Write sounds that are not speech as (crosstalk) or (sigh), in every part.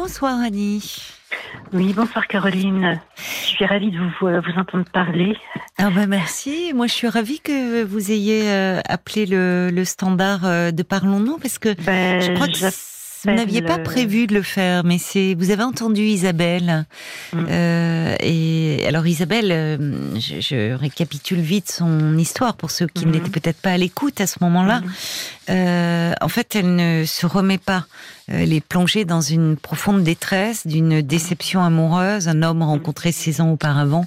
Bonsoir Annie. Oui, bonsoir Caroline. Je suis ravie de vous, euh, vous entendre parler. Ah ben merci. Moi, je suis ravie que vous ayez euh, appelé le, le standard euh, de Parlons-nous parce que Ben, je crois que vous n'aviez pas prévu de le faire, mais c'est vous avez entendu Isabelle. Mm. Euh, et alors Isabelle, je, je récapitule vite son histoire pour ceux qui Mhm. n'étaient peut-être pas à l'écoute à ce moment-là. Mhm. Euh, en fait, elle ne se remet pas. Elle est plongée dans une profonde détresse, d'une déception amoureuse. Un homme rencontré six ans auparavant.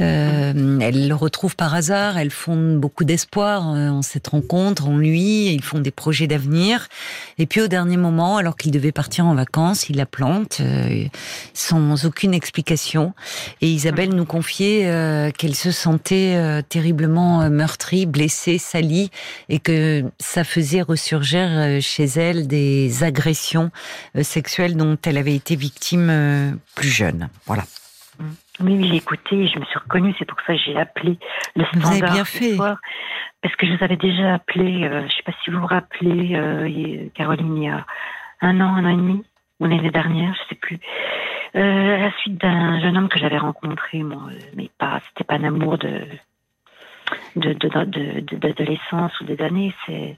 Euh, elle le retrouve par hasard. Elle fonde beaucoup d'espoir euh, en cette rencontre, en lui. Ils font des projets d'avenir. Et puis au dernier moment, alors qu'il devait partir en vacances, il la plante euh, sans aucune explication. Et Isabelle nous confiait euh, qu'elle se sentait euh, terriblement euh, meurtrie, blessée, salie, et que ça faisait ressurgir euh, chez elle des agressions euh, sexuelles dont elle avait été victime euh, plus jeune. Voilà. Oui, oui, j'ai écouté et je me suis reconnue. C'est pour ça que j'ai appelé le Vous standard. avez bien fait. soir. parce que je vous avais déjà appelé, euh, je ne sais pas si vous vous rappelez, euh, Caroline, il y a un an, un an et demi, ou l'année dernière, je ne sais plus. Euh, à la suite d'un jeune homme que j'avais rencontré, moi, mais pas, c'était pas un amour de de de- de- de- d'adolescence ou des années, c'est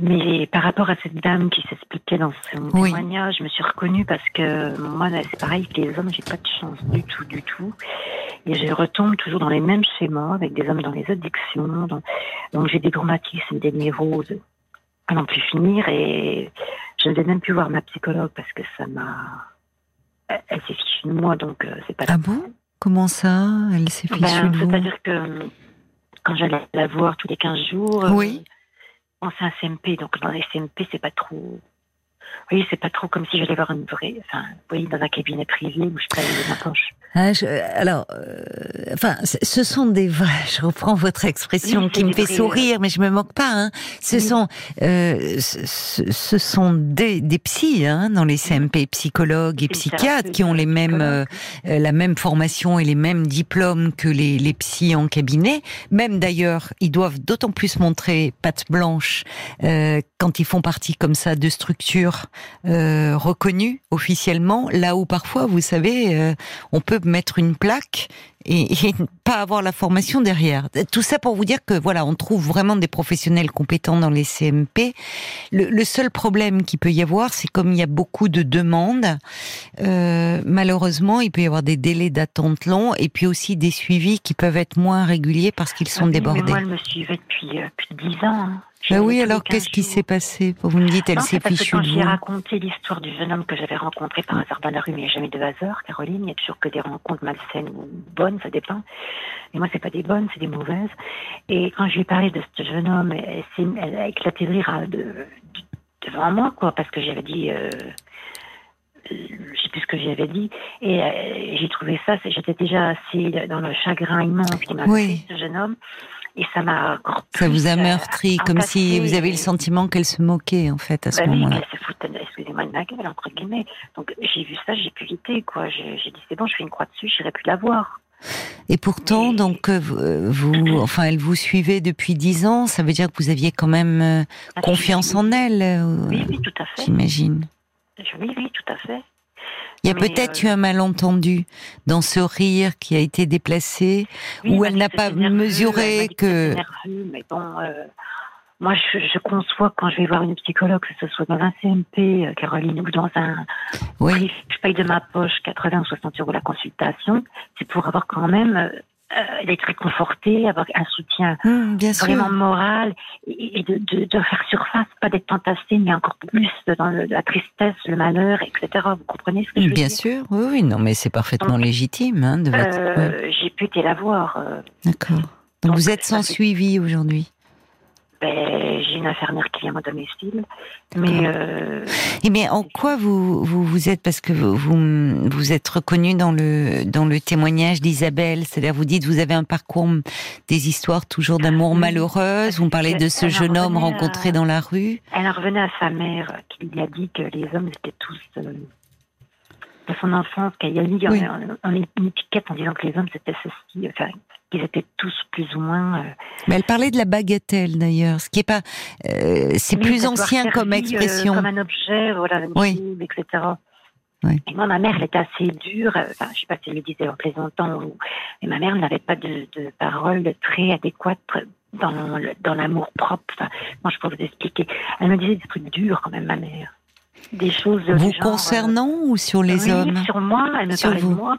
mais par rapport à cette dame qui s'expliquait dans son Oui. témoignage, je me suis reconnue parce que moi, c'est pareil que les hommes, j'ai pas de chance du tout, du tout. Et je retombe toujours dans les mêmes schémas avec des hommes dans les addictions. dans- Donc j'ai des traumatismes, des névroses à n'en plus finir. Et je ne vais même plus voir ma psychologue parce que ça m'a. Elle, s'est fichue de moi, donc euh, c'est pas Ah bon? Comment ça? Elle s'est fichue ben, de vous? C'est-à-dire que quand j'allais la voir tous les 15 jours, euh, Oui. bon, c'est un CMP, donc dans les CMP, c'est pas trop. Oui, c'est pas trop comme si j'allais voir une vraie. Enfin, vous voyez, dans un cabinet privé où je paye ma poche. Ah, je- alors, euh, enfin, ce sont des vrais. (laughs) Je reprends votre expression Oui, qui me fait sourire, mais je me moque pas. Hein. Ce Oui. sont, euh, ce, ce- sont des, des psys hein, dans les CMP, psychologues et psychiatres, qui ont les mêmes, euh, euh, la même formation et les mêmes diplômes que les, les psys en cabinet. Même d'ailleurs, ils doivent d'autant plus montrer patte blanche euh, quand ils font partie comme ça de structures euh, reconnues officiellement. Là où parfois, vous savez, euh, on peut mettre une plaque et, et ne pas avoir la formation derrière. Tout ça pour vous dire que voilà, on trouve vraiment des professionnels compétents dans les CMP. Le, le seul problème qu'il peut y avoir, c'est comme il y a beaucoup de demandes, euh, malheureusement, il peut y avoir des délais d'attente longs et puis aussi des suivis qui peuvent être moins réguliers parce qu'ils sont Ah oui, débordés. Mais moi, elle me suivait depuis euh, plus de 10 ans. hein. J'y oui, alors les 15 qu'est-ce qui s'est passé? Vous me dites, elle s'est fichue quand j'ai raconté l'histoire du jeune homme que j'avais rencontré par hasard dans la rue, mais il n'y a jamais de hasard, Caroline. Il n'y a toujours que des rencontres malsaines ou bonnes, ça dépend. Et moi, c'est pas des bonnes, c'est des mauvaises. Et quand je lui ai parlé de ce jeune homme, elle, elle a éclaté de rire de- de- devant moi, quoi, parce que j'avais dit. Euh, je sais plus ce que j'avais dit, et euh, j'ai trouvé ça, j'étais déjà assez dans le chagrin immense qu'il m'a Oui. fait, ce jeune homme, et ça m'a encore Ça vous a euh, meurtri, comme si vous avez le sentiment qu'elle se moquait en fait à ce Bah oui, moment-là. mais se foutait, excusez-moi, de ma gueule, entre guillemets. Donc j'ai vu ça, j'ai pu quitter, quoi. J'ai j'ai dit, c'est bon, je fais une croix dessus, j'irai plus la voir. Et pourtant, donc euh, vous, euh, vous, enfin, elle vous suivait depuis dix ans. Ça veut dire que vous aviez quand même euh, Ah, confiance oui, en elle, Oui, oui, tout à fait. j'imagine. Oui, oui, tout à fait. Il y a peut-être euh, eu un malentendu dans ce rire qui a été déplacé, Oui, où m'a elle n'a pas nerveux, mesuré dit que- nerveux, mais bon, euh, moi, je, je conçois quand je vais voir une psychologue, que ce soit dans un CMP, euh, Caroline, ou dans un. Oui. Je paye de ma poche 80 ou 60 euros la consultation, c'est pour avoir quand même. euh, euh, d'être réconforté, avoir un soutien Hum, bien sûr. vraiment moral et, et de, de, de faire surface, pas d'être entassé, mais encore plus dans le- la tristesse, le malheur, etc. Vous comprenez ce que je veux Bien dire sûr, oui, oui, non, mais c'est parfaitement Donc, légitime hein, de votre. ouais, Euh, J'ai pu été la voir. euh, D'accord. Donc, donc, vous êtes sans fait- suivi aujourd'hui. Ben, J'ai une infirmière qui vient à mon domicile, mais euh, Et mais en quoi vous vous, vous êtes parce que vous vous, vous êtes reconnu dans le dans le témoignage d'Isabelle, c'est-à-dire vous dites vous avez un parcours des histoires toujours d'amour Oui, malheureuse. Vous me parlez de ce elle en jeune homme à- rencontré dans la rue. elle en revenait à sa mère qui lui a dit que les hommes étaient tous euh, de son enfance, qu'elle a Oui. on, on est une étiquette en disant que les hommes c'était ceci, enfin qu'ils étaient tous plus ou moins. euh, Mais elle parlait de la bagatelle d'ailleurs, ce qui est pas euh, c'est Oui, plus ancien comme euh, expression. comme un objet, voilà, une Oui. tube, etc. Et moi, ma mère, elle était assez dure. Enfin, je sais pas si elle le disait en plaisantant, ou... mais ma mère n'avait pas de, de paroles très adéquates dans, dans l'amour propre. Enfin, moi, je peux vous expliquer. Elle me disait des trucs durs quand même, ma mère. Des choses. Vous concernant ou sur les oui, hommes? Sur moi, elle me parlait de moi.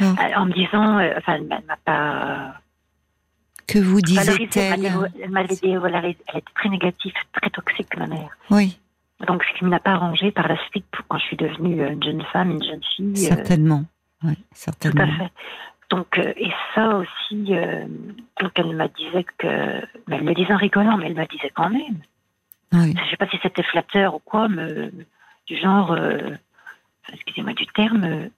En me disant, euh, enfin, elle m'a pas. Que vous disait-elle Elle m'avait dit, voilà, elle était très négative, très toxique, ma mère. Oui. Donc, ce qui ne m'a pas arrangé par la suite quand je suis devenue une jeune femme, une jeune fille. Euh, certainement. oui, certainement. Tout à fait. Donc, euh, et ça aussi, euh, donc elle me disait que, mais elle me disait en rigolant, mais elle me disait quand même. Oui. Je ne sais pas si c'était flatteur ou quoi, mais, du genre, euh, excusez-moi du terme,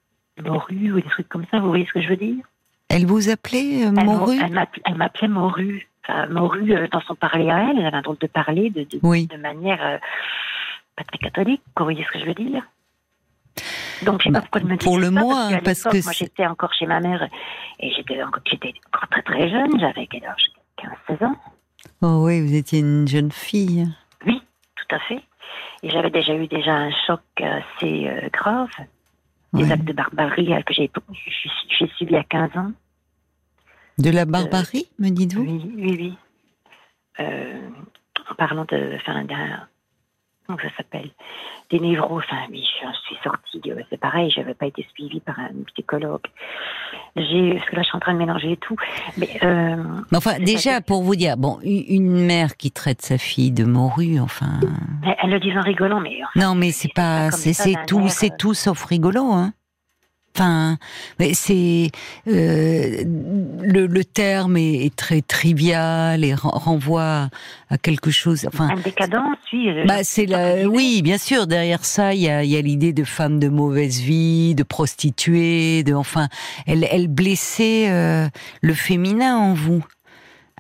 morue ou des trucs comme ça, vous voyez ce que je veux dire? Elle vous appelait morue Elle m'appelait morue. Enfin, morue dans son parler à elle, elle avait un drôle de parler de, de, oui. de manière pas très catholique, vous voyez ce que je veux dire? Donc, je sais Bah, pas pourquoi elle me pour le moins, parce que moi j'étais encore chez ma mère et j'étais encore, encore très très jeune, j'avais quel âge? 15-16 ans. Oh oui, vous étiez une jeune fille. Oui, tout à fait. Et j'avais déjà eu déjà un choc assez euh, des actes de barbarie euh, que j'ai subi à 15 ans. De la barbarie, me dites-vous? Oui, oui, oui. Euh, en parlant de, enfin, d'un, comment ça s'appelle? Des névros. Enfin, oui, je suis sortie. C'est pareil, j'avais pas été suivie par un psychologue. J'ai, parce que là, je suis en train de mélanger tout. Mais euh, Mais enfin, déjà, ça. pour vous dire, bon, une mère qui traite sa fille de morue, enfin. elle, elle le dit en rigolant, mais enfin, Non, mais c'est pas, c'est tout, c'est euh, tout sauf rigolo, hein. Enfin, c'est euh, le, le terme est, est très trivial et ren- renvoie à quelque chose. Enfin, une décadence, oui. euh, bah c'est la, oui, bien sûr. Derrière ça, il y a, il y a l'idée de femme de mauvaise vie, de prostituée, de enfin, elle, elle blessait euh, le féminin en vous.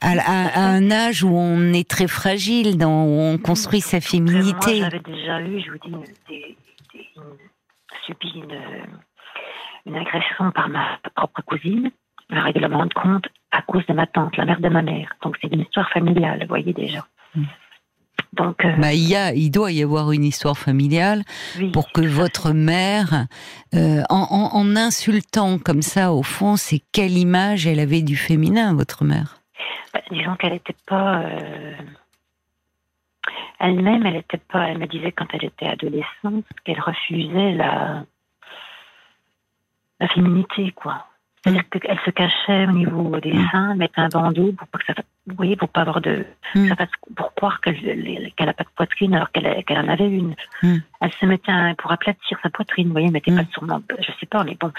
À, à- à un âge où on est très fragile, dans, où on construit sa Moi, féminité. j'avais déjà eu, je vous dis, une, des, des- une, subi une, une agression par ma propre cousine, un règlement de compte à cause de ma tante, la mère de ma mère. Donc c'est une histoire familiale, vous voyez déjà. Mm. Donc, euh, Bah, il y a, il doit y avoir une histoire familiale oui, pour que votre mère, euh, en, en- en insultant comme ça, au fond, c'est quelle image elle avait du féminin, votre mère? Bah, disons qu'elle n'était pas. euh, Elle-même, elle était pas. Elle me disait quand elle était adolescente qu'elle refusait la la féminité, quoi. C'est-à-dire qu'elle se cachait au niveau des Mm. seins, mettait un bandeau pour pas que ça fasse, vous voyez, pour pas avoir de, Mm. ça fasse- pour croire qu'elle qu'elle a pas de poitrine alors qu'elle qu'elle en avait une. Mm. Elle se mettait un- pour aplatir sa poitrine, vous voyez, elle mettait Mm. pas sûrement, je sais pas, mais bon,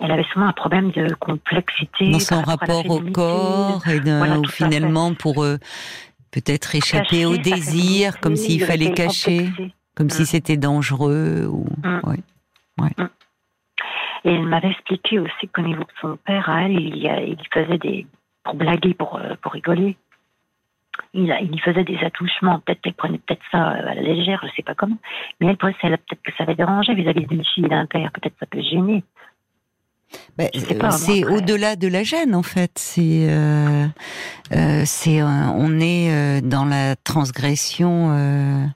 elle avait sûrement un problème de complexité Dans son rapport au corps et de- Voilà, ou finalement pour euh, peut-être échapper Cacher au désir, comme s'il de fallait cacher, comme si Mm. c'était dangereux. Ou... Mm. ouais. Et elle m'avait expliqué aussi qu'au niveau de son père, à elle, il, y a- il faisait des. pour blaguer, pour, euh, pour rigoler. Il, a- il y faisait des attouchements. Peut-être qu'elle prenait peut-être ça euh, à la légère, je sais pas comment. Mais elle, ça- peut-être que ça avait dérangé vis-à-vis d'une fille d'un père. Peut-être ça peut gêner. Ben, euh, c'est au-delà de la gêne en fait. C'est, euh, euh, c'est, euh, on est dans la transgression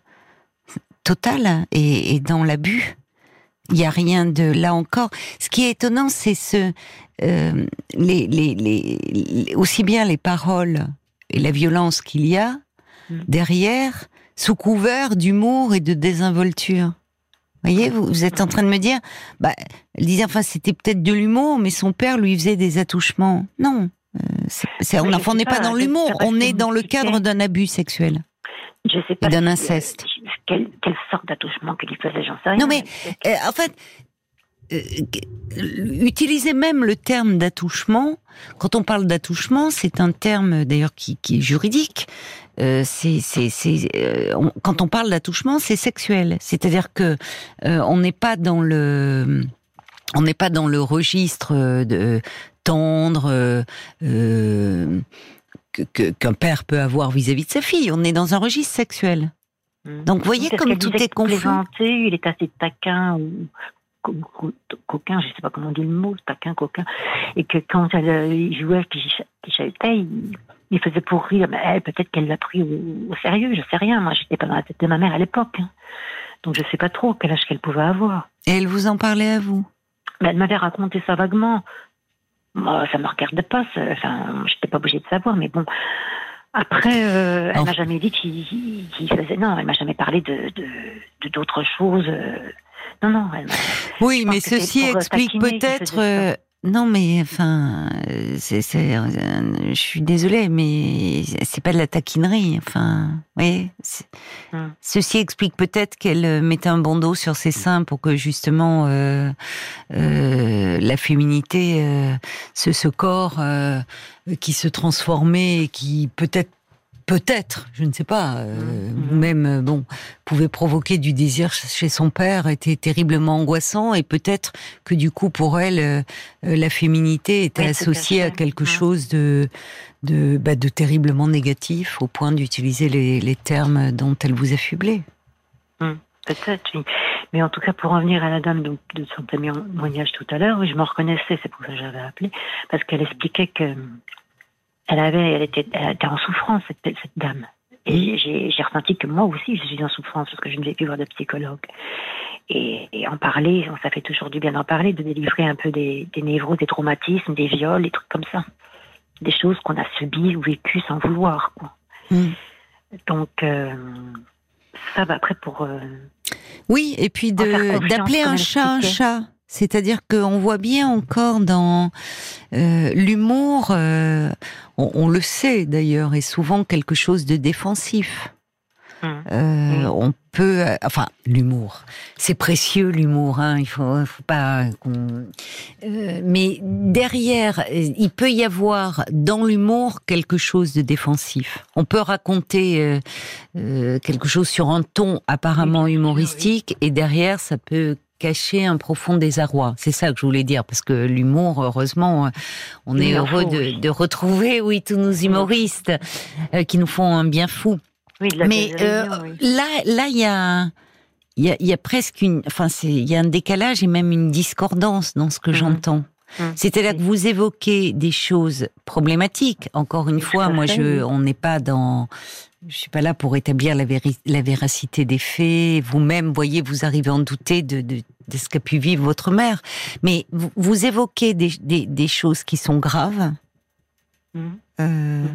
totale et, et dans l'abus. Il y a rien de là encore. Ce qui est étonnant, c'est ce, euh, les, les, les, aussi bien les paroles et la violence qu'il y a Mm. derrière, sous couvert d'humour et de désinvolture. Vous voyez, vous, vous êtes en train de me dire, bah, elle disait, enfin, c'était peut-être de l'humour, mais son père lui faisait des attouchements. Non, euh, c'est, c'est- on Oui, je n'en- on n'est pas pas, dans l'humour, on est dans le cadre d'un abus sexuel. Je sais pas. d'un euh, inceste. quelle, quelle sorte d'attouchement qu'il faisait, j'en sais rien. Non, mais, Euh, en fait, euh, utiliser même le terme d'attouchement, quand on parle d'attouchement, c'est un terme d'ailleurs qui, qui est juridique. Euh, c'est, c'est, c'est, euh, on- quand on parle d'attouchement, c'est sexuel. C'est-à-dire que on n'est pas dans le, on n'est pas dans le registre de tendre qu'un père peut avoir vis-à-vis de sa fille. On est dans un registre sexuel. Mm. Donc, vous voyez comme tout est confus. il est assez taquin ou co- co- coquin, je sais pas comment on dit le mot, taquin, coquin, et que quand elle il jouait, qu'il chahutait, il, il faisait pour rire, mais elle, peut-être qu'elle l'a pris au, au sérieux, je sais rien, moi j'étais pas dans la tête de ma mère à l'époque, hein. donc je sais pas trop quel âge qu'elle pouvait avoir. Et elle vous en parlait à vous? Ben, Elle m'avait raconté ça vaguement. Moi, ça me regarde pas. Enfin, j'étais pas obligée de savoir, mais bon. Après, euh, elle m'a jamais dit qu'il faisait. Non, elle m'a jamais parlé de d'autres choses. Non, non. Elle oui, mais ceci explique peut-être non, mais enfin, c'est, je suis désolée, mais c'est pas de la taquinerie. Enfin, oui. Hum. Ceci explique peut-être qu'elle mettait un bandeau sur ses seins pour que justement euh, euh, la féminité, euh, ce, ce corps qui se transformait et qui peut-être peut-être, je ne sais pas, euh, mmh. même euh, bon, pouvait provoquer du désir chez son père, était terriblement angoissant, et peut-être que du coup pour elle, euh, la féminité était associée à quelque chose de de, bah, de terriblement négatif, au point d'utiliser les, les, termes dont elle vous affublait. Mmh. peut-être, oui. Mais en tout cas, pour revenir à la dame de, de son témoignage tout à l'heure, oui, je me reconnaissais, c'est pour ça que j'avais appelé, parce qu'elle expliquait que elle avait, elle était, elle était en souffrance cette, cette dame. Et j'ai ressenti que moi aussi, je suis en souffrance parce que je ne vais plus voir de psychologue. Et, et, en parler, ça fait toujours du bien d'en parler, de délivrer un peu des, des névroses, des traumatismes, des viols, des trucs comme ça. Des choses qu'on a subies ou vécues sans vouloir. Quoi. Mm. Donc, euh, ça va après pour... Euh, oui, et puis d'appeler un chat un chat. C'est-à-dire qu'on voit bien encore dans euh, l'humour, euh, on, le sait d'ailleurs, est souvent quelque chose de défensif. Mmh. Euh, on peut, enfin, l'humour, c'est précieux l'humour. Hein, il faut, faut pas. mais derrière, il peut y avoir dans l'humour quelque chose de défensif. On peut raconter quelque chose sur un ton apparemment humoristique, et derrière, ça peut cacher un profond désarroi. C'est ça que je voulais dire, parce que l'humour, heureusement, on est heureux de, retrouver, (laughs) oui, tous nos humoristes euh, qui nous font un bien fou. Mais euh, là, là, il y a, il y a, presque une, enfin, il y a un décalage et même une discordance dans ce que mhm. j'entends. Mhm. C'est-à-dire que vous évoquez des choses problématiques. Encore une fois, moi, je, on n'est pas dans je suis pas là pour établir la, la véracité des faits. Vous-même, voyez, vous arrivez à en douter de, de, de ce qu'a pu vivre votre mère. Mais vous, vous évoquez des, des, des, choses qui sont graves. Mmh. Euh, mmh.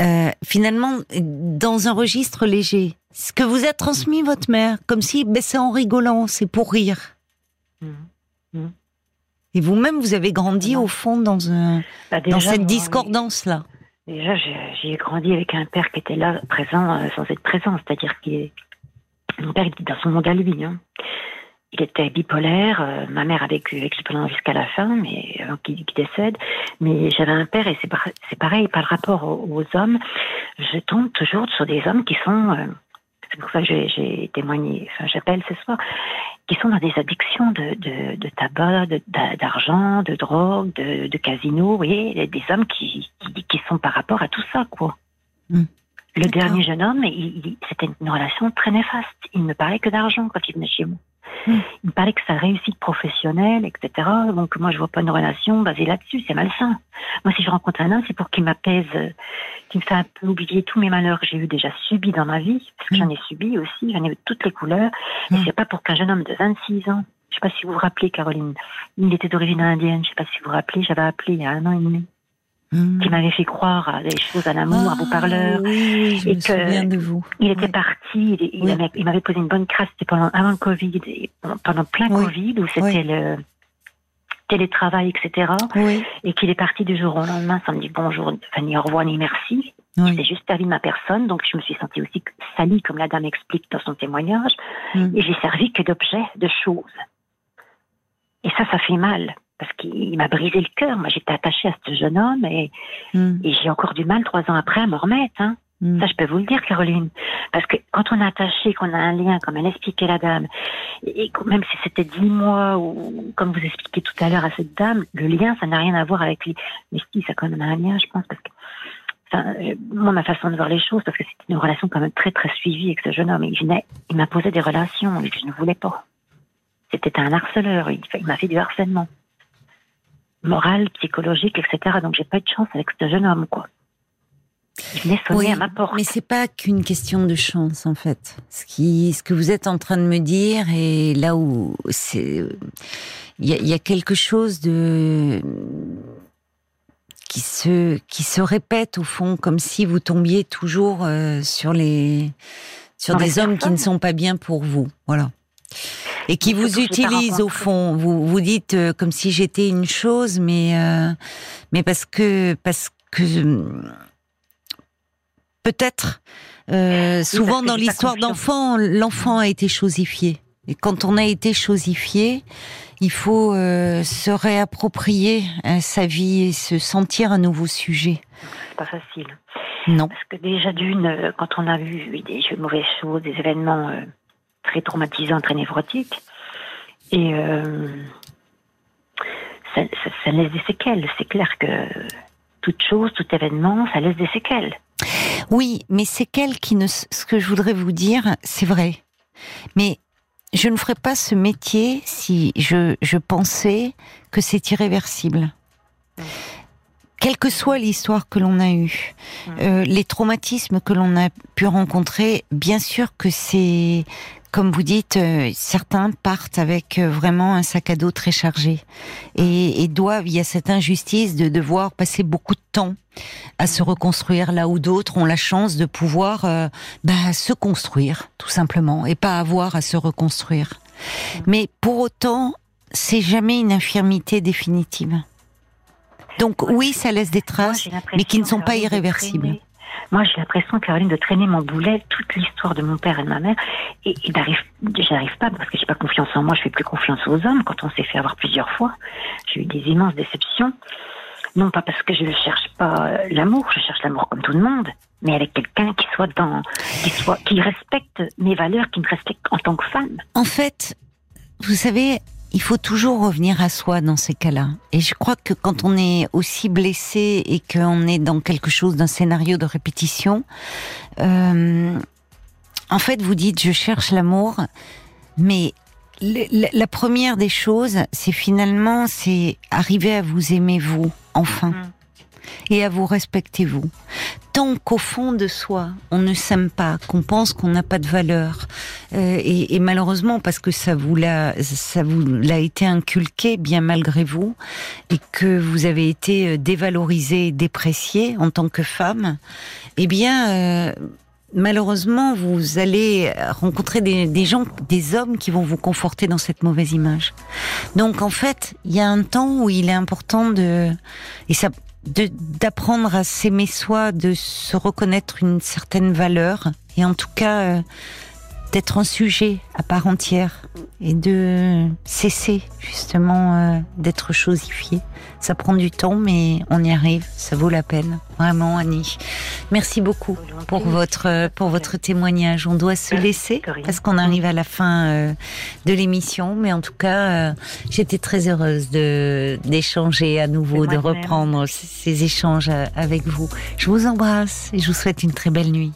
Euh, finalement, dans un registre léger. Ce que vous a transmis votre mère, comme si ben, c'est en rigolant, c'est pour rire. Mmh. Et vous-même, vous avez grandi au fond dans, un, bah, dans cette discordance-là. Déjà, j'ai grandi avec un père qui était là, présent, euh, sans être présent, c'est-à-dire que mon père était dans son monde à lui. Hein. Il était bipolaire, euh, ma mère a vécu avec lui pendant jusqu'à la fin, mais avant qu'il décède. Mais j'avais un père et c'est pareil par rapport aux, hommes. Je tombe toujours sur des hommes qui sont euh, c'est pour ça que j'ai témoigné, enfin j'appelle ce soir, qui sont dans des addictions de, de, de tabac, d'argent, de, drogue, de, de casino, vous voyez, des hommes qui, qui, sont par rapport à tout ça, quoi. Hmm. Le dernier jeune homme, c'était une relation très néfaste. Il ne parlait que d'argent quand il venait chez moi. Hmm. Il me parlait que sa réussite professionnelle, etc. Donc moi, je vois pas une relation basée là-dessus. C'est malsain. Moi, si je rencontre un homme, c'est pour qu'il m'apaise, qu'il me fait un peu oublier tous mes malheurs que j'ai eu déjà subis dans ma vie, parce que j'en ai subi aussi, j'en ai eu toutes les couleurs. Hmm. c'est pas pour qu'un jeune homme de 26 ans, je sais pas si vous vous rappelez, Caroline, il était d'origine indienne, je sais pas si vous vous rappelez, j'avais appelé il y a un an et demi qui m'avait fait croire à des choses, à l'amour, à vos ah, parleurs. Oui, je et me que souviens de vous. Il était parti, il, m'avait posé une bonne crasse, c'était pendant, avant le Covid, pendant plein Covid, où c'était le télétravail, etc. Et qu'il est parti du jour au lendemain sans me dire bonjour, ni au revoir, ni merci. Il s'est juste servi ma personne, donc je me suis sentie aussi salie, comme la dame explique dans son témoignage. Mm. Et j'ai servi que d'objets, de choses. Et ça, ça fait mal parce qu'il m'a brisé le cœur. Moi, j'étais attachée à ce jeune homme et, hmm. et j'ai encore du mal trois ans après à me remettre. Hein. Hmm. Ça, je peux vous le dire, Caroline. Parce que quand on est attaché, qu'on a un lien, comme elle expliquait la dame, et même si c'était dix mois, ou comme vous expliquez tout à l'heure à cette dame, le lien, ça n'a rien à voir avec lui. Mais si, ça quand même un lien, je pense, parce que Enfin, moi, ma façon de voir les choses, parce que c'était une relation quand même très très suivie avec ce jeune homme. Il venait, il m'imposait des relations que je ne voulais pas. C'était un harceleur. il m'a fait du harcèlement morale, psychologique, etc. Donc j'ai pas eu de chance avec ce jeune homme, quoi. Il venait sonner à ma porte. Mais c'est pas qu'une question de chance en fait. Ce qui, ce que vous êtes en train de me dire et là où c'est, il y a, y a, quelque chose de qui se qui se répète au fond, comme si vous tombiez toujours euh, sur les sur des hommes qui ne sont pas bien pour vous. Voilà et qui vous utilise au fond. Vous vous dites euh, comme si j'étais une chose, mais euh, mais parce que parce que peut-être euh, souvent dans l'histoire d'enfant, l'enfant a été chosifié. Et quand on a été chosifié, il faut euh, se réapproprier euh, sa vie et se sentir un nouveau sujet. C'est pas facile. Non. Parce que déjà d'une, quand on a vu des mauvaises choses, des événements très traumatisant, très névrotique. Et euh, ça, ça, laisse des séquelles. C'est clair que toute chose, tout événement, ça laisse des séquelles. Oui, mais séquelles qui ne. Ce que je voudrais vous dire, c'est vrai. Mais je ne ferais pas ce métier si je, je pensais que c'est irréversible. Quelle que soit l'histoire que l'on a eue, euh, les traumatismes que l'on a pu rencontrer, bien sûr que c'est comme vous dites, euh, certains partent avec euh, vraiment un sac à dos très chargé et, et, doivent, il y a cette injustice de devoir passer beaucoup de temps à se reconstruire là où d'autres ont la chance de pouvoir euh, bah, se construire tout simplement et pas avoir à se reconstruire. Mais pour autant, c'est jamais une infirmité définitive. Donc oui, ça laisse des traces, mais qui ne sont pas irréversibles. Moi, j'ai l'impression, Caroline, de traîner mon boulet toute l'histoire de mon père et de ma mère, et, et j'arrive pas parce que j'ai pas confiance en moi. Je fais plus confiance aux hommes quand on s'est fait avoir plusieurs fois. J'ai eu des immenses déceptions. Non pas parce que je ne cherche pas euh, l'amour, je cherche l'amour comme tout le monde, mais avec quelqu'un qui soit dans, qui soit, qui respecte mes valeurs, qui me respecte en tant que femme. En fait, vous savez, il faut toujours revenir à soi dans ces cas-là. Et je crois que quand on est aussi blessé et qu'on est dans quelque chose d'un scénario de répétition, euh, en fait, vous dites je cherche l'amour, mais la première des choses, c'est finalement c'est arriver à vous aimer vous enfin. Et à vous respecter vous. Tant qu'au fond de soi, on ne s'aime pas, qu'on pense qu'on n'a pas de valeur, euh, et, et, malheureusement parce que ça vous l'a, ça vous l'a été inculqué bien malgré vous, et que vous avez été euh, dévalorisé, déprécié en tant que femme, eh bien. Euh, malheureusement, vous allez rencontrer des, des, gens, des hommes qui vont vous conforter dans cette mauvaise image. Donc, en fait, il y a un temps où il est important de, et ça, d'apprendre à s'aimer soi, de se reconnaître une certaine valeur. Et en tout cas euh, d'être un sujet à part entière et de cesser justement euh, d'être chosifié. Ça prend du temps, mais on y arrive. Ça vaut la peine, vraiment, Annie. Merci beaucoup pour votre pour votre témoignage. On doit se laisser parce qu'on arrive à la fin euh, de l'émission, mais en tout cas, euh, j'étais très heureuse de d'échanger à nouveau, de reprendre ces échanges avec vous. Je vous embrasse et je vous souhaite une très belle nuit.